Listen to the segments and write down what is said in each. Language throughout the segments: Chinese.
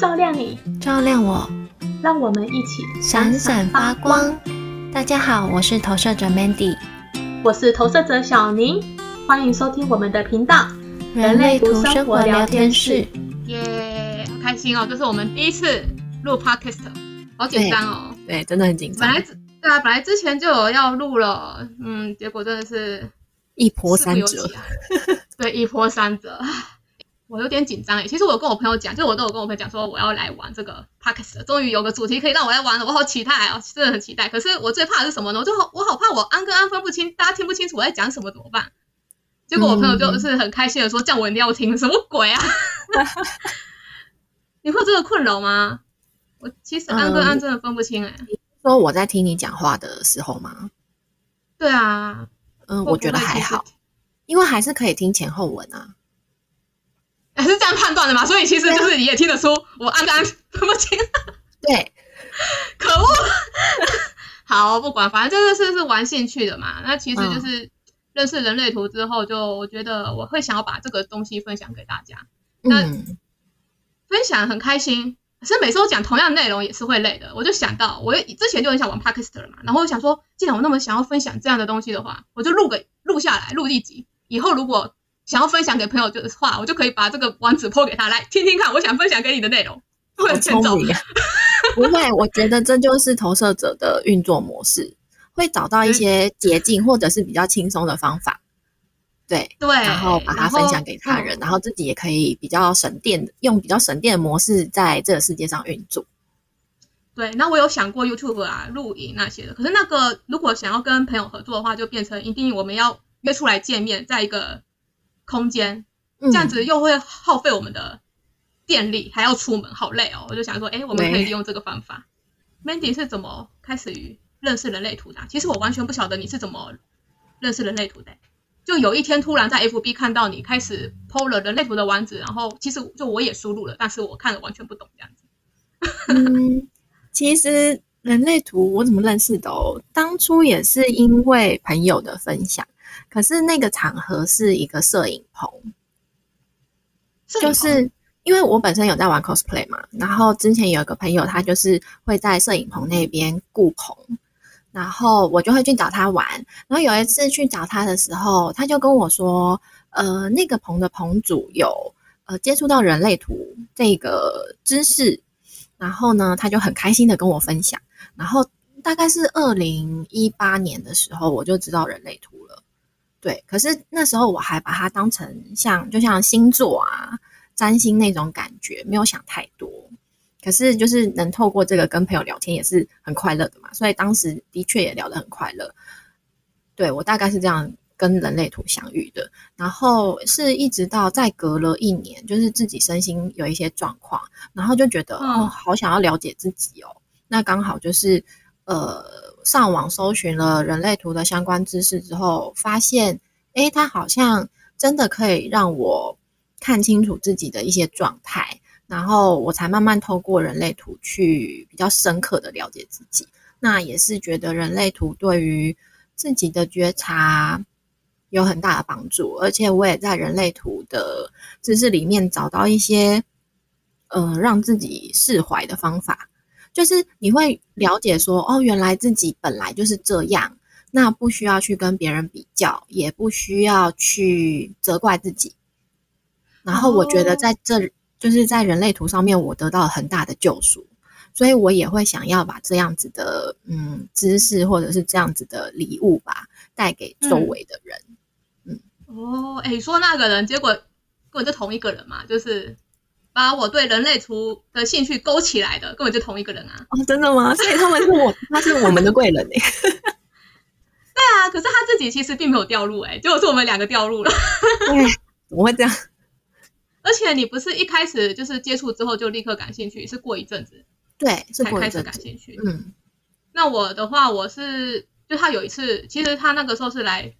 照亮你，照亮我，让我们一起闪闪发光。大家好，我是投射者 Mandy，我是投射者小宁，欢迎收听我们的频道——人类图生活聊天室。耶，好开心哦！这是我们第一次录 Podcast，好紧张哦。对，真的很紧张。本来对啊，本来之前就有要录了，嗯，结果真的是一波三折。对，一波三折。我有点紧张诶，其实我跟我朋友讲，就我都有跟我朋友讲说我要来玩这个 podcast，终于有个主题可以让我来玩了，我好期待哦，真的很期待。可是我最怕的是什么呢？我就好，我好怕我安跟安分不清，大家听不清楚我在讲什么怎么办？结果我朋友就是很开心的说，这样我一定要听，什么鬼啊？你会这个困扰吗？我其实安跟安真的分不清诶。说我在听你讲话的时候吗？对啊，嗯，我觉得还好，因为还是可以听前后文啊。是这样判断的嘛？所以其实就是你也听得出我安安分不清。对，可恶。好，不管，反正这个是是玩兴趣的嘛。那其实就是认识人类图之后，就我觉得我会想要把这个东西分享给大家。那分享很开心，可是每次我讲同样内容也是会累的。我就想到，我之前就很想玩 p a k i s t 了嘛，然后我想说，既然我那么想要分享这样的东西的话，我就录个录下来，录一集，以后如果。想要分享给朋友的话，我就可以把这个网址抛给他来听听看。我想分享给你的内容，会聪明。不会，我觉得这就是投射者的运作模式，会找到一些捷径或者是比较轻松的方法。对对，然后把它分享给他人，然后自己也可以比较省电，用比较省电的模式在这个世界上运作。对，那我有想过 YouTube 啊、录影那些的，可是那个如果想要跟朋友合作的话，就变成一定我们要约出来见面，在一个。空间这样子又会耗费我们的电力，还要出门，好累哦。我就想说，哎，我们可以利用这个方法。Mandy 是怎么开始于认识人类图的？其实我完全不晓得你是怎么认识人类图的。就有一天突然在 FB 看到你开始 PO 了人类图的网址，然后其实就我也输入了，但是我看了完全不懂这样子。嗯，其实人类图我怎么认识的？哦，当初也是因为朋友的分享。可是那个场合是一个摄影棚，就是因为我本身有在玩 cosplay 嘛，然后之前有一个朋友，他就是会在摄影棚那边雇棚，然后我就会去找他玩。然后有一次去找他的时候，他就跟我说：“呃，那个棚的棚主有呃接触到人类图这个知识，然后呢，他就很开心的跟我分享。然后大概是二零一八年的时候，我就知道人类图了。”对，可是那时候我还把它当成像就像星座啊、占星那种感觉，没有想太多。可是就是能透过这个跟朋友聊天也是很快乐的嘛，所以当时的确也聊得很快乐。对我大概是这样跟人类图相遇的，然后是一直到再隔了一年，就是自己身心有一些状况，然后就觉得哦，好想要了解自己哦。那刚好就是呃。上网搜寻了人类图的相关知识之后，发现，哎，它好像真的可以让我看清楚自己的一些状态，然后我才慢慢透过人类图去比较深刻的了解自己。那也是觉得人类图对于自己的觉察有很大的帮助，而且我也在人类图的知识里面找到一些，呃，让自己释怀的方法。就是你会了解说，哦，原来自己本来就是这样，那不需要去跟别人比较，也不需要去责怪自己。然后我觉得在这就是在人类图上面，我得到了很大的救赎，所以我也会想要把这样子的嗯知识或者是这样子的礼物吧带给周围的人。嗯，哦，哎，说那个人，结果根本就同一个人嘛，就是。把我对人类图的兴趣勾起来的，根本就同一个人啊！哦，真的吗？所以他们是我，他是我们的贵人哎。对啊，可是他自己其实并没有掉入哎，结果是我们两个掉入了。怎么会这样？而且你不是一开始就是接触之后就立刻感兴趣，是过一阵子对才开始感兴趣。嗯，那我的话，我是就他有一次，其实他那个时候是来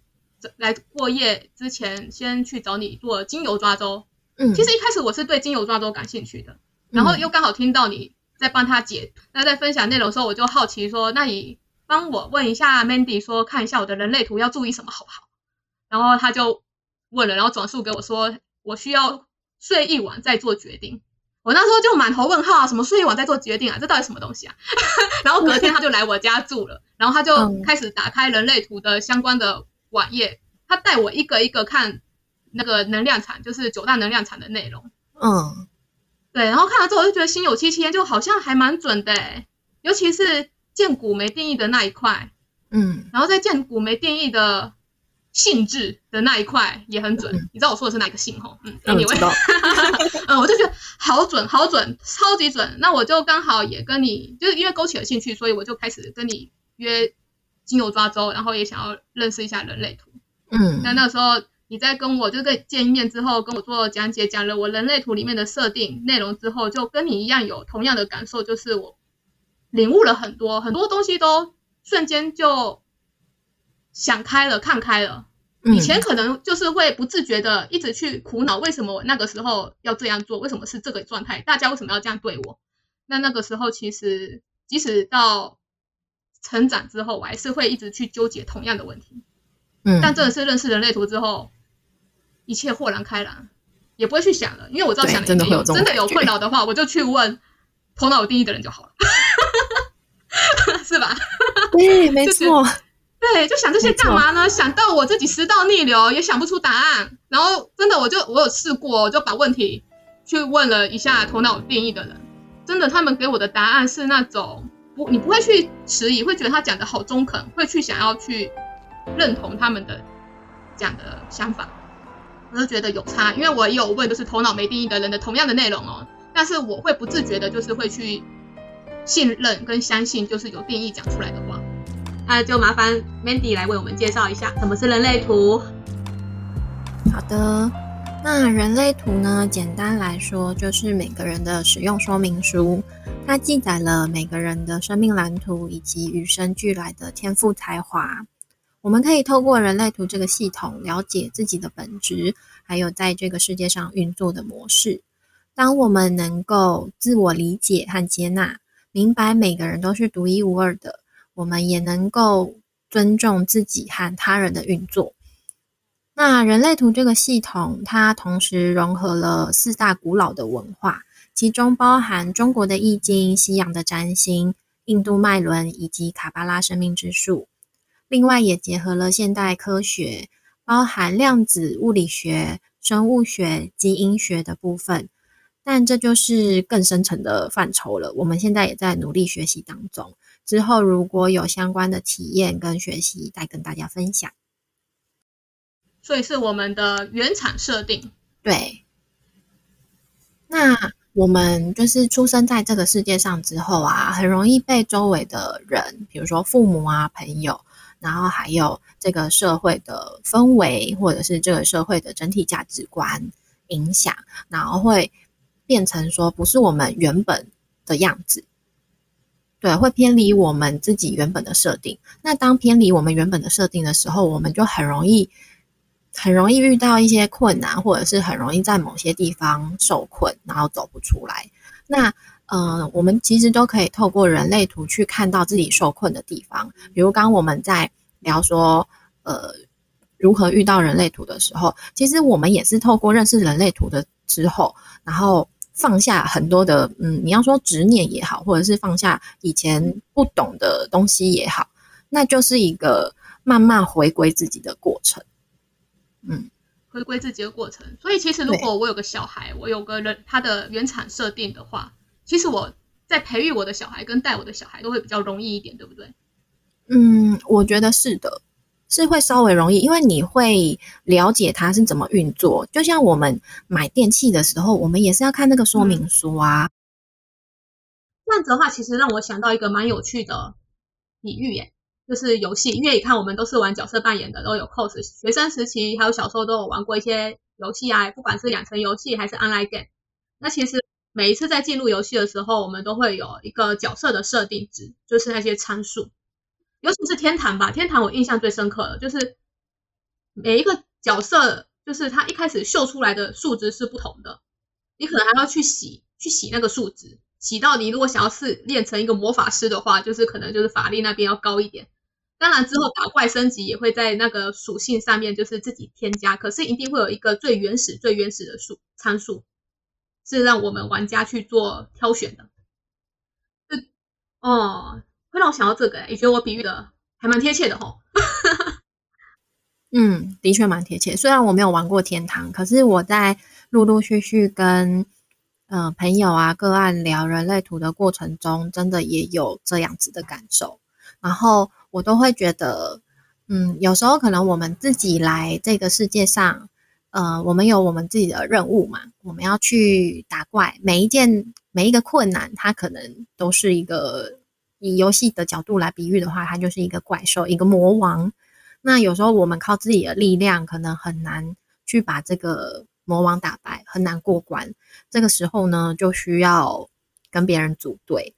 来过夜之前，先去找你做精油抓周。其实一开始我是对精油抓周感兴趣的，然后又刚好听到你在帮他解，那在分享内容的时候，我就好奇说，那你帮我问一下 Mandy，说看一下我的人类图要注意什么好不好？然后他就问了，然后转述给我说，我需要睡一晚再做决定。我那时候就满头问号啊，什么睡一晚再做决定啊，这到底什么东西啊？然后隔天他就来我家住了，然后他就开始打开人类图的相关的网页，他带我一个一个看那个能量场，就是九大能量场的内容。嗯，对，然后看了之后我就觉得心有戚戚焉，就好像还蛮准的，尤其是建股没定义的那一块，嗯，然后在建股没定义的。性质的那一块也很准，你知道我说的是哪个性吼？嗯，你知道。嗯，我就觉得好准，好准，超级准。那我就刚好也跟你，就是因为勾起了兴趣，所以我就开始跟你约精油抓周，然后也想要认识一下人类图。嗯，那那时候你在跟我就跟见面之后，跟我做讲解，讲了我人类图里面的设定内容之后，就跟你一样有同样的感受，就是我领悟了很多很多东西，都瞬间就。想开了，看开了。以前可能就是会不自觉的一直去苦恼，为什么我那个时候要这样做？为什么是这个状态？大家为什么要这样对我？那那个时候其实，即使到成长之后，我还是会一直去纠结同样的问题。嗯，但真的是认识人类图之后，一切豁然开朗，也不会去想了，因为我知道想真的会有真的有困扰的话，我就去问头脑有定义的人就好了，是吧？对，没错。对，就想这些干嘛呢？想到我自己食道逆流，也想不出答案。然后真的，我就我有试过，我就把问题去问了一下头脑有定义的人，真的，他们给我的答案是那种不，你不会去迟疑，会觉得他讲的好中肯，会去想要去认同他们的讲的想法。我就觉得有差，因为我有问，就是头脑没定义的人的同样的内容哦，但是我会不自觉的，就是会去信任跟相信，就是有定义讲出来的话。那就麻烦 Mandy 来为我们介绍一下什么是人类图。好的，那人类图呢，简单来说就是每个人的使用说明书，它记载了每个人的生命蓝图以及与生俱来的天赋才华。我们可以透过人类图这个系统了解自己的本质，还有在这个世界上运作的模式。当我们能够自我理解和接纳，明白每个人都是独一无二的。我们也能够尊重自己和他人的运作。那人类图这个系统，它同时融合了四大古老的文化，其中包含中国的易经、西洋的占星、印度脉轮以及卡巴拉生命之树。另外，也结合了现代科学，包含量子物理学、生物学、基因学的部分。但这就是更深层的范畴了。我们现在也在努力学习当中。之后如果有相关的体验跟学习，再跟大家分享。所以是我们的原厂设定。对。那我们就是出生在这个世界上之后啊，很容易被周围的人，比如说父母啊、朋友，然后还有这个社会的氛围，或者是这个社会的整体价值观影响，然后会变成说不是我们原本的样子。对，会偏离我们自己原本的设定。那当偏离我们原本的设定的时候，我们就很容易、很容易遇到一些困难，或者是很容易在某些地方受困，然后走不出来。那，呃，我们其实都可以透过人类图去看到自己受困的地方。比如刚我们在聊说，呃，如何遇到人类图的时候，其实我们也是透过认识人类图的之后，然后。放下很多的，嗯，你要说执念也好，或者是放下以前不懂的东西也好，那就是一个慢慢回归自己的过程。嗯，回归自己的过程。所以其实如果我有个小孩，我有个人他的原厂设定的话，其实我在培育我的小孩跟带我的小孩都会比较容易一点，对不对？嗯，我觉得是的。是会稍微容易，因为你会了解它是怎么运作。就像我们买电器的时候，我们也是要看那个说明书啊。这样子的话，其实让我想到一个蛮有趣的比喻耶，就是游戏。因为你看，我们都是玩角色扮演的，都有 cos。学生时期还有小时候都有玩过一些游戏啊，不管是养成游戏还是 online game。那其实每一次在进入游戏的时候，我们都会有一个角色的设定值，就是那些参数。尤其是天堂吧，天堂我印象最深刻的，就是每一个角色，就是他一开始秀出来的数值是不同的，你可能还要去洗，去洗那个数值，洗到你如果想要是练成一个魔法师的话，就是可能就是法力那边要高一点。当然之后打怪升级也会在那个属性上面就是自己添加，可是一定会有一个最原始、最原始的数参数。是让我们玩家去做挑选的。哦，会让我想到这个，也觉得我比喻的还蛮贴切的吼。嗯，的确蛮贴切。虽然我没有玩过天堂，可是我在陆陆续续跟呃朋友啊个案聊人类图的过程中，真的也有这样子的感受。然后我都会觉得，嗯，有时候可能我们自己来这个世界上，呃，我们有我们自己的任务嘛，我们要去打怪，每一件每一个困难，它可能都是一个以游戏的角度来比喻的话，它就是一个怪兽，一个魔王。那有时候我们靠自己的力量，可能很难去把这个魔王打败，很难过关。这个时候呢，就需要跟别人组队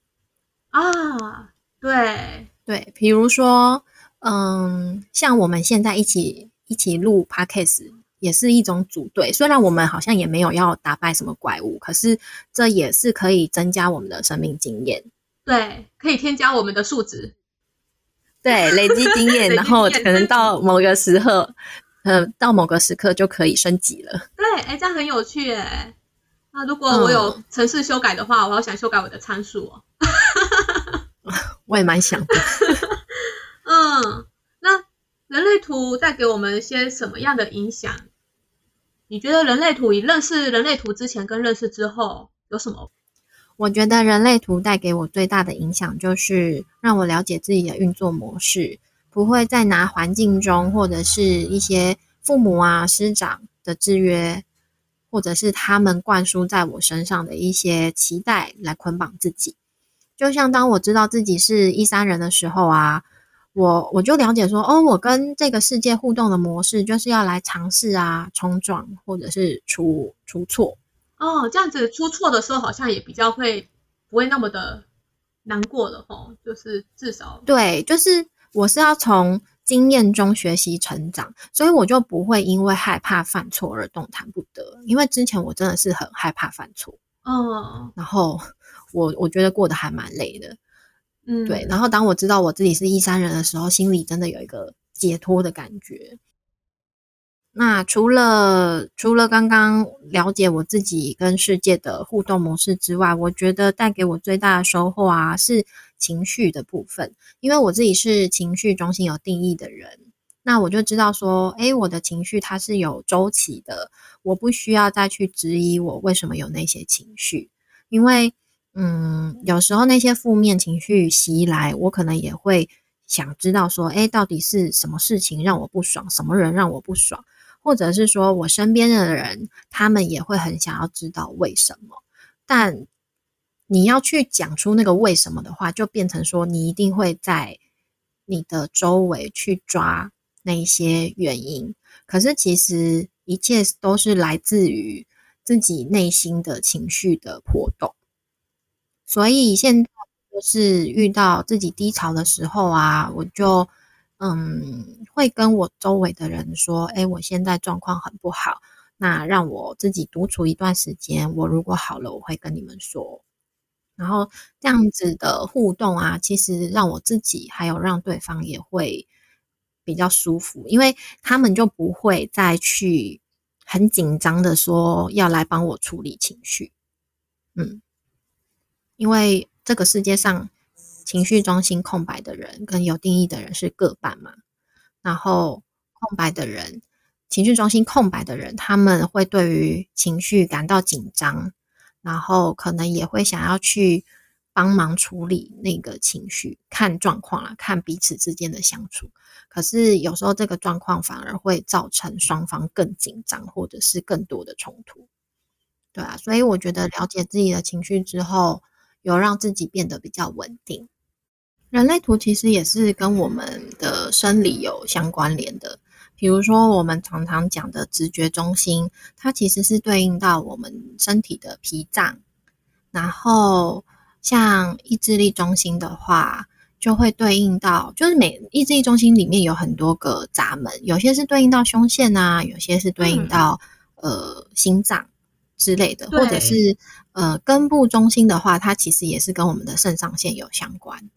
啊。对对，比如说，嗯，像我们现在一起一起录 podcast，也是一种组队。虽然我们好像也没有要打败什么怪物，可是这也是可以增加我们的生命经验。对，可以添加我们的数值。对，累积经验，然后可能到某个时刻，呃，到某个时刻就可以升级了。对，哎，这样很有趣哎。那如果我有城市修改的话，我好想修改我的参数哦。我也蛮想的。嗯，那人类图带给我们一些什么样的影响？你觉得人类图，以认识人类图之前跟认识之后有什么？我觉得人类图带给我最大的影响，就是让我了解自己的运作模式，不会再拿环境中或者是一些父母啊、师长的制约，或者是他们灌输在我身上的一些期待来捆绑自己。就像当我知道自己是一三人的时候啊，我我就了解说，哦，我跟这个世界互动的模式就是要来尝试啊、冲撞，或者是出出错。哦，这样子出错的时候，好像也比较会不会那么的难过了哦，就是至少对，就是我是要从经验中学习成长，所以我就不会因为害怕犯错而动弹不得。因为之前我真的是很害怕犯错，哦，然后 我我觉得过得还蛮累的，嗯，对。然后当我知道我自己是一三人的时候，心里真的有一个解脱的感觉。那除了除了刚刚了解我自己跟世界的互动模式之外，我觉得带给我最大的收获啊，是情绪的部分。因为我自己是情绪中心有定义的人，那我就知道说，诶，我的情绪它是有周期的，我不需要再去质疑我为什么有那些情绪。因为，嗯，有时候那些负面情绪袭来，我可能也会想知道说，诶，到底是什么事情让我不爽，什么人让我不爽。或者是说我身边的人，他们也会很想要知道为什么，但你要去讲出那个为什么的话，就变成说你一定会在你的周围去抓那些原因。可是其实一切都是来自于自己内心的情绪的波动。所以现在就是遇到自己低潮的时候啊，我就。嗯，会跟我周围的人说，哎，我现在状况很不好，那让我自己独处一段时间。我如果好了，我会跟你们说。然后这样子的互动啊，其实让我自己还有让对方也会比较舒服，因为他们就不会再去很紧张的说要来帮我处理情绪。嗯，因为这个世界上。情绪中心空白的人跟有定义的人是各半嘛？然后空白的人，情绪中心空白的人，他们会对于情绪感到紧张，然后可能也会想要去帮忙处理那个情绪，看状况啦，看彼此之间的相处。可是有时候这个状况反而会造成双方更紧张，或者是更多的冲突。对啊，所以我觉得了解自己的情绪之后，有让自己变得比较稳定。人类图其实也是跟我们的生理有相关联的，比如说我们常常讲的直觉中心，它其实是对应到我们身体的脾脏。然后像意志力中心的话，就会对应到，就是每意志力中心里面有很多个闸门，有些是对应到胸腺啊，有些是对应到呃心脏之类的，或者是呃根部中心的话，它其实也是跟我们的肾上腺有相关。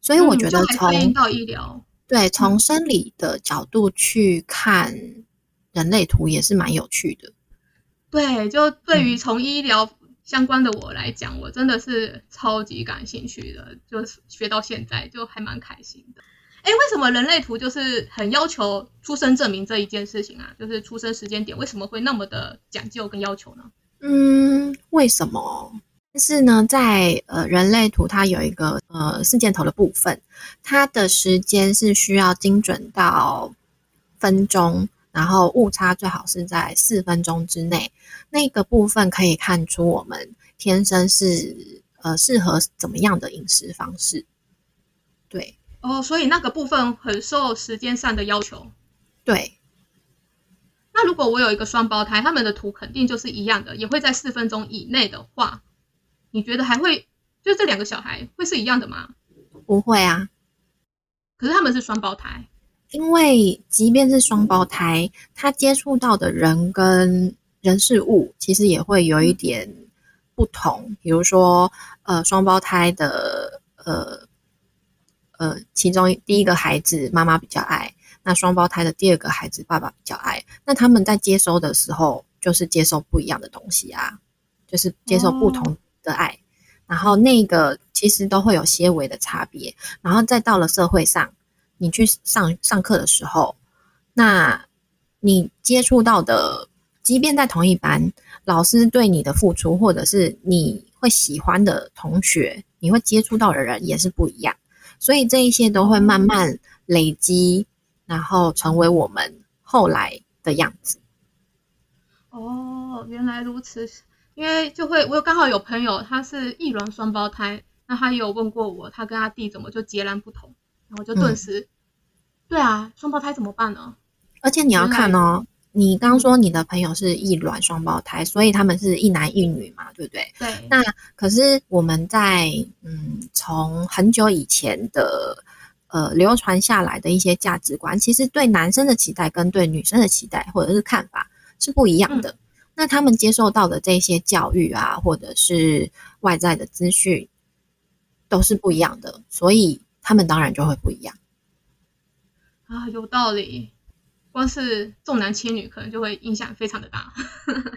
所以我觉得从到医疗对从生理的角度去看人类图也是蛮有趣的。对，就对于从医疗相关的我来讲，我真的是超级感兴趣的，就是学到现在就还蛮开心的。哎，为什么人类图就是很要求出生证明这一件事情啊？就是出生时间点为什么会那么的讲究跟要求呢？嗯，为什么？但是呢，在呃人类图它有一个呃四箭头的部分，它的时间是需要精准到分钟，然后误差最好是在四分钟之内。那个部分可以看出我们天生是呃适合怎么样的饮食方式。对。哦，所以那个部分很受时间上的要求。对。那如果我有一个双胞胎，他们的图肯定就是一样的，也会在四分钟以内的话，你觉得还会就这两个小孩会是一样的吗？不会啊。可是他们是双胞胎，因为即便是双胞胎，他接触到的人跟人事物其实也会有一点不同。比如说，呃，双胞胎的呃。呃，其中第一个孩子妈妈比较爱，那双胞胎的第二个孩子爸爸比较爱。那他们在接收的时候，就是接受不一样的东西啊，就是接受不同的爱。然后那个其实都会有些微的差别。然后再到了社会上，你去上上课的时候，那你接触到的，即便在同一班，老师对你的付出，或者是你会喜欢的同学，你会接触到的人也是不一样。所以这一些都会慢慢累积，然后成为我们后来的样子。哦，原来如此。因为就会，我刚好有朋友他是异卵双胞胎，那他有问过我，他跟他弟怎么就截然不同，然后就顿时，对啊，双胞胎怎么办呢？而且你要看哦。你刚说你的朋友是异卵双胞胎，所以他们是一男一女嘛，对不对？对。那可是我们在嗯，从很久以前的呃流传下来的一些价值观，其实对男生的期待跟对女生的期待或者是看法是不一样的。那他们接受到的这些教育啊，或者是外在的资讯，都是不一样的，所以他们当然就会不一样。啊，有道理。光是重男轻女，可能就会影响非常的大。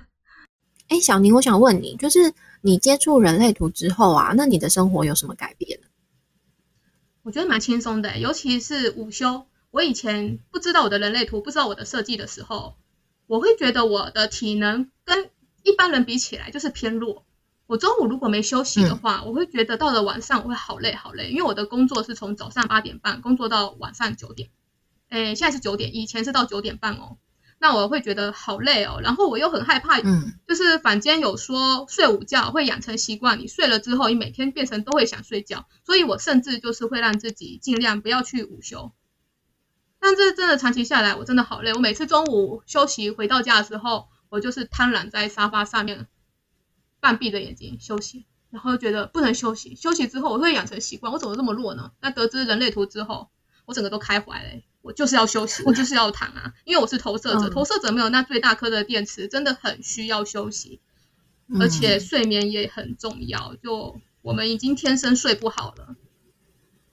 哎，小宁，我想问你，就是你接触人类图之后啊，那你的生活有什么改变？我觉得蛮轻松的，尤其是午休。我以前不知道我的人类图，不知道我的设计的时候，我会觉得我的体能跟一般人比起来就是偏弱。我中午如果没休息的话，我会觉得到了晚上我会好累好累，因为我的工作是从早上八点半工作到晚上九点。哎，现在是九点，以前是到九点半哦。那我会觉得好累哦，然后我又很害怕，嗯，就是坊间有说睡午觉会养成习惯，你睡了之后，你每天变成都会想睡觉，所以我甚至就是会让自己尽量不要去午休。但这真的长期下来，我真的好累。我每次中午休息回到家的时候，我就是瘫软在沙发上面，半闭着眼睛休息，然后觉得不能休息。休息之后，我会养成习惯，我怎么这么弱呢？那得知人类图之后，我整个都开怀了。我就是要休息，我就是要躺啊，因为我是投射者，投射者没有那最大颗的电池，真的很需要休息，而且睡眠也很重要。就我们已经天生睡不好了，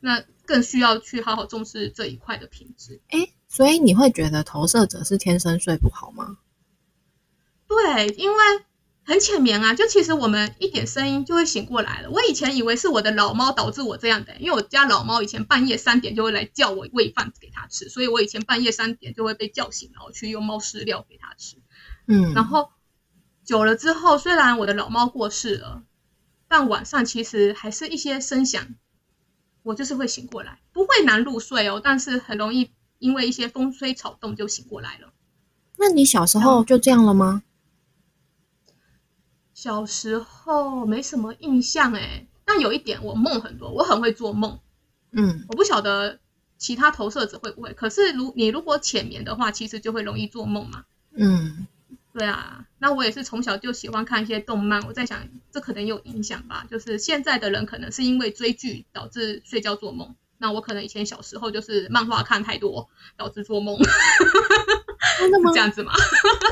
那更需要去好好重视这一块的品质。诶，所以你会觉得投射者是天生睡不好吗？对，因为。很浅眠啊，就其实我们一点声音就会醒过来了。我以前以为是我的老猫导致我这样的，因为我家老猫以前半夜三点就会来叫我喂饭给它吃，所以我以前半夜三点就会被叫醒，然后去用猫饲料给它吃。嗯，然后久了之后，虽然我的老猫过世了，但晚上其实还是一些声响，我就是会醒过来，不会难入睡哦，但是很容易因为一些风吹草动就醒过来了。那你小时候就这样了吗？小时候没什么印象哎，但有一点我梦很多，我很会做梦。嗯，我不晓得其他投射者会不会，可是如你如果浅眠的话，其实就会容易做梦嘛。嗯，对啊，那我也是从小就喜欢看一些动漫，我在想这可能有影响吧。就是现在的人可能是因为追剧导致睡觉做梦，那我可能以前小时候就是漫画看太多导致做梦。真的吗？这样子吗？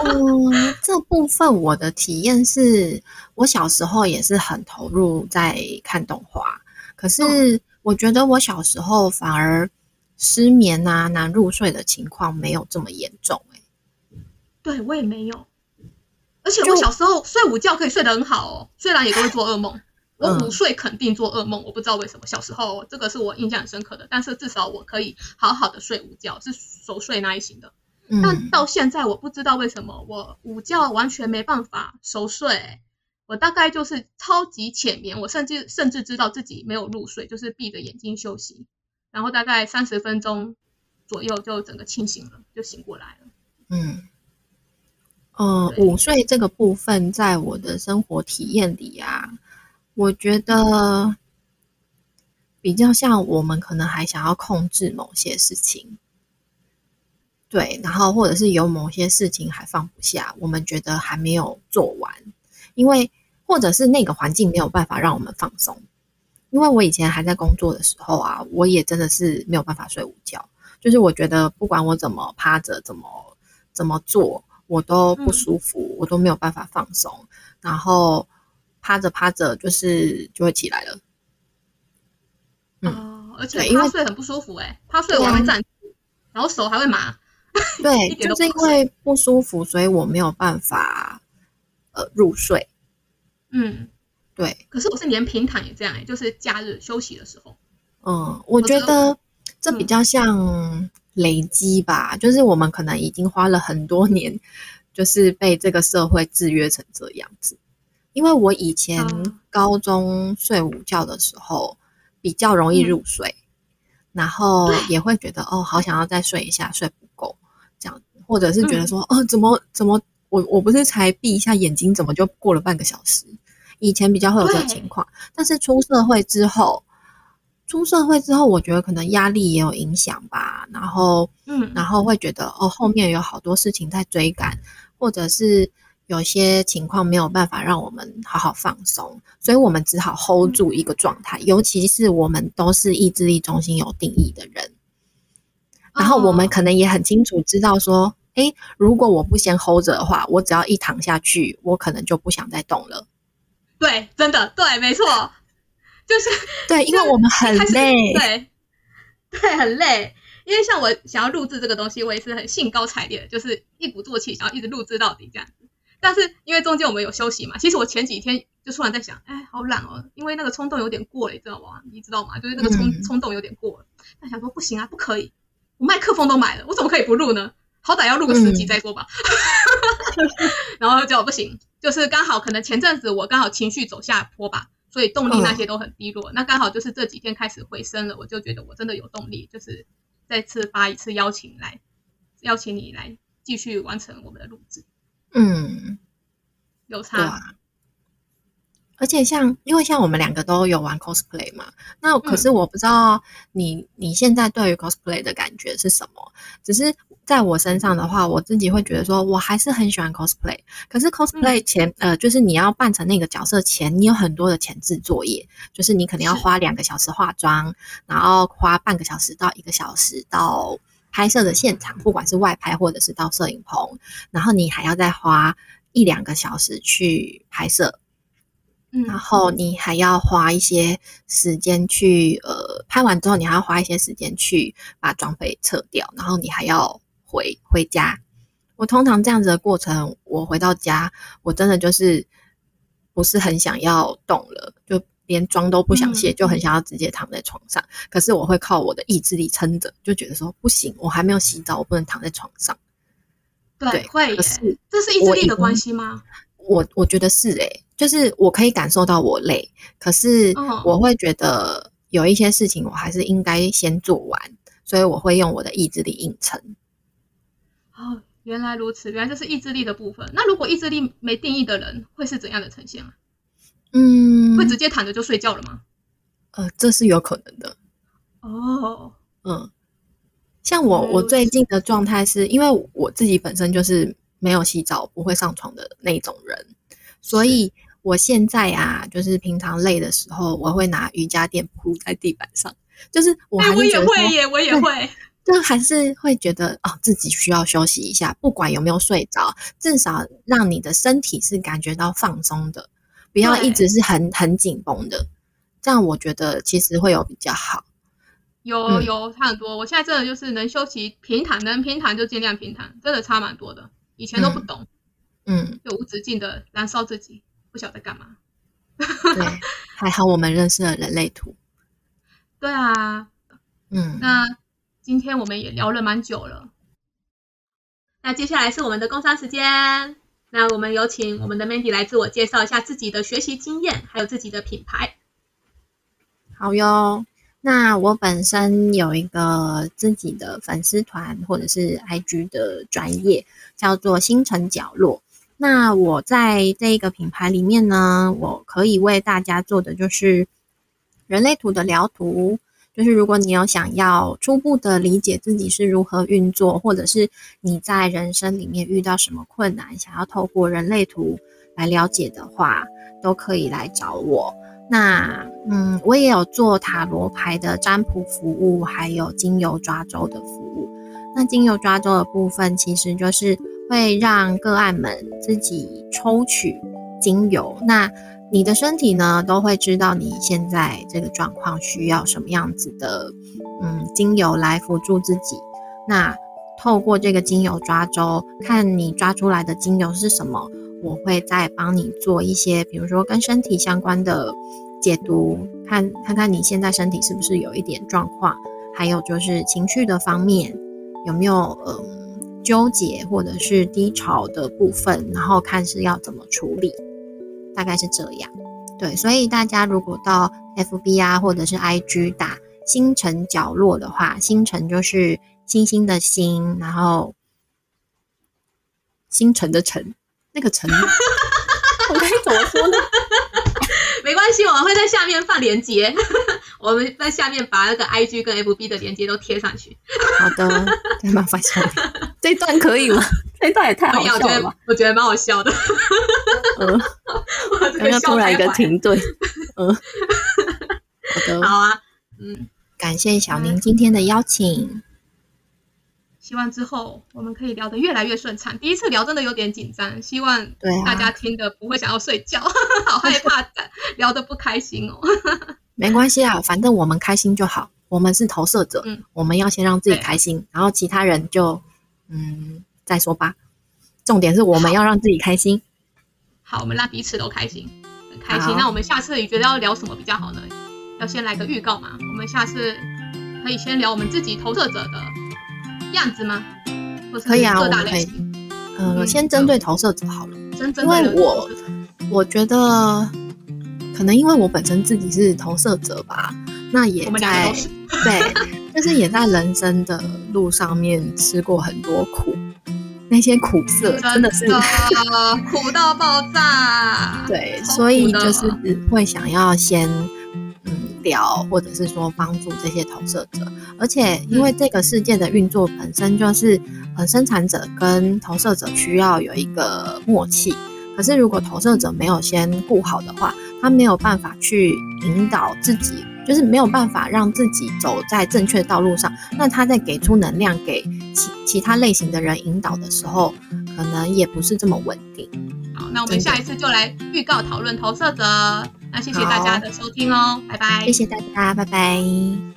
嗯，这部分我的体验是，我小时候也是很投入在看动画，可是我觉得我小时候反而失眠啊、难入睡的情况没有这么严重。哎，对我也没有。而且我小时候睡午觉可以睡得很好哦，虽然也都会做噩梦。我嗯午睡肯定做噩梦，我不知道为什么。小时候这个是我印象很深刻的，但是至少我可以好好的睡午觉，是熟睡那一型的。但嗯，到现在我不知道为什么我午觉完全没办法熟睡，我大概就是超级浅眠，我甚至甚至知道自己没有入睡，就是闭着眼睛休息，然后大概三十分钟左右就整个清醒了，就醒过来了。嗯，呃，午睡这个部分，在我的生活体验里啊，我觉得比较像我们可能还想要控制某些事情，对，然后或者是有某些事情还放不下，我们觉得还没有做完，因为或者是那个环境没有办法让我们放松。因为我以前还在工作的时候啊，我也真的是没有办法睡午觉，就是我觉得不管我怎么趴着，怎么怎么做，我都不舒服，我都没有办法放松，然后趴着趴着就是就会起来了。嗯哦，而且趴睡很不舒服哎、趴睡我还会站，然后手还会麻。对，就是因为不舒服，所以我没有办法呃入睡。嗯，对，可是我是连平躺也这样哎、就是假日休息的时候。嗯，我觉觉得这比嗯较像累积吧，就是我们可能已经花了很多年，就是被这个社会制约成这样子。因为我以前嗯高中睡午觉的时候比较容易入睡，然后也会觉得哦，好想要再睡一下，睡这样，或者是觉得嗯。说、哦，怎么怎么我我不是才闭一下眼睛，怎么就过了半个小时？以前比较会有这种情况，但是出社会之后，出社会之后，我觉得可能压力也有影响吧，然后嗯，然后会觉得哦，后面有好多事情在追赶，或者是有些情况没有办法让我们好好放松，所以我们只好 hold 住一个状态，尤其是我们都是意志力中心有定义的人，然后我们哦可能也很清楚知道说，诶，如果我不先 hold 着的话，我只要一躺下去，我可能就不想再动了。对，真的对，没错，就是对，因为我们很累，对，对，很累。因为像我想要录制这个东西，我也是很兴高采烈的，就是一鼓作气，想要一直录制到底这样子。但是因为中间我们有休息嘛，其实我前几天就突然在想，哎，好懒哦，因为那个冲动有点过了，你知道吗？你知道吗？就是那个冲、嗯冲动有点过了。但想说不行啊，不可以，我麦克风都买了，我怎么可以不录呢？好歹要录个十集嗯再说吧。然后就不行，就是刚好可能前阵子我刚好情绪走下坡吧，所以动力那些都很低落。那刚好就是这几天开始回升了，我就觉得我真的有动力，就是再次发一次邀请来，邀请你来继续完成我们的录制，嗯。有差。而且像，因为像我们两个都有玩 cosplay 嘛，那可是我不知道你、你现在对于 cosplay 的感觉是什么。只是在我身上的话，我自己会觉得说，我还是很喜欢 cosplay。可是 cosplay 前，呃，就是你要扮成那个角色前，你有很多的前置作业，就是你可能要花两个小时化妆，然后花半个小时到一个小时到拍摄的现场，不管是外拍或者是到摄影棚，然后你还要再花一两个小时去拍摄，嗯然后你还要花一些时间去呃拍完之后，你还要花一些时间去把装备撤掉，然后你还要回回家。我通常这样子的过程，我回到家，我真的就是不是很想要动了，就连妆都不想卸，嗯就很想要直接躺在床上。可是我会靠我的意志力撑着，就觉得说不行，我还没有洗澡，我不能躺在床上。对，对会是这是意志力的关系吗？我我觉得是诶、就是我可以感受到我累，可是嗯我会觉得有一些事情我还是应该先做完，所以我会用我的意志力硬撑。哦，原来如此，原来这是意志力的部分。那如果意志力没定义的人，会是怎样的呈现啊？嗯会直接躺着就睡觉了吗？呃，这是有可能的。哦，嗯，像我我最近的状态是因为我自己本身就是没有洗澡不会上床的那种人，所以我现在啊，就是平常累的时候，我会拿瑜伽垫铺在地板上，就是我我也会耶，我也对会。就还是会觉得哦，自己需要休息一下，不管有没有睡着，至少让你的身体是感觉到放松的，不要一直是很很紧绷的。这样我觉得其实会有比较好。有嗯有差很多，我现在真的就是能休息平躺，能平躺就尽量平躺，真的差蛮多的。以前都不嗯懂，嗯，就无止境的燃烧自己，不晓得干嘛。对，还好我们认识了人类图。对啊，嗯，那今天我们也聊了蛮久了，那接下来是我们的工商时间。那我们有请我们的 Mandy 来自我介绍一下自己的学习经验，还有自己的品牌。好哟。那我本身有一个自己的粉丝团或者是 IG 的专业，叫做星辰角落。那我在这一个品牌里面呢，我可以为大家做的就是人类图的疗图。就是如果你有想要初步的理解自己是如何运作，或者是你在人生里面遇到什么困难，想要透过人类图来了解的话，都可以来找我。那嗯，我也有做塔罗牌的占卜服务，还有精油抓周的服务。那精油抓周的部分，其实就是会让个案们自己抽取精油。那你的身体呢，都会知道你现在这个状况需要什么样子的，嗯，精油来辅助自己。那透过这个精油抓周，看你抓出来的精油是什么，我会再帮你做一些，比如说跟身体相关的解读，看看看你现在身体是不是有一点状况，还有就是情绪的方面有没有嗯纠结或者是低潮的部分，然后看是要怎么处理。大概是这样，对，所以大家如果到 FB 啊，或者是 IG 打“星辰角落”的话，星辰就是星星的星，然后星辰的辰，那个辰，我该怎么说呢？没关系，我们会在下面放链接，我们在下面把那个 IG 跟 FB 的链接都贴上去。好的，再麻烦下面这段可以吗？这段也太好笑了吧？我觉得蛮好笑的。嗯，刚刚突然一个停顿。嗯，好的，好啊。嗯，感谢小宁今天的邀请。希望之后我们可以聊得越来越顺畅。第一次聊真的有点紧张，希望大家听的不会想要睡觉，好害怕聊得不开心哦。没关系啊，反正我们开心就好。我们是投射者，嗯，我们要先让自己开心，然后其他人就嗯再说吧。重点是我们要让自己开心。好，我们让彼此都开心，很开心。那我们下次你觉得要聊什么比较好呢？要先来个预告嘛？我们下次可以先聊我们自己投射者的。样子吗？可以啊，我们可以。嗯，先针对投射者好了，因为我我觉得可能因为我本身自己是投射者吧，那也在对，就是也在人生的路上面吃过很多苦，那些苦涩真的是苦到爆炸。对，所以就是会想要先嗯。聊，或者是说帮助这些投射者，而且因为这个世界的运作本身就是，呃，生产者跟投射者需要有一个默契。可是如果投射者没有先顾好的话，他没有办法去引导自己，就是没有办法让自己走在正确的道路上。那他在给出能量给其其他类型的人引导的时候，可能也不是这么稳定。好，那我们下一次就来预告讨论投射者。那谢谢大家的收听哦，拜拜。谢谢大家，拜拜。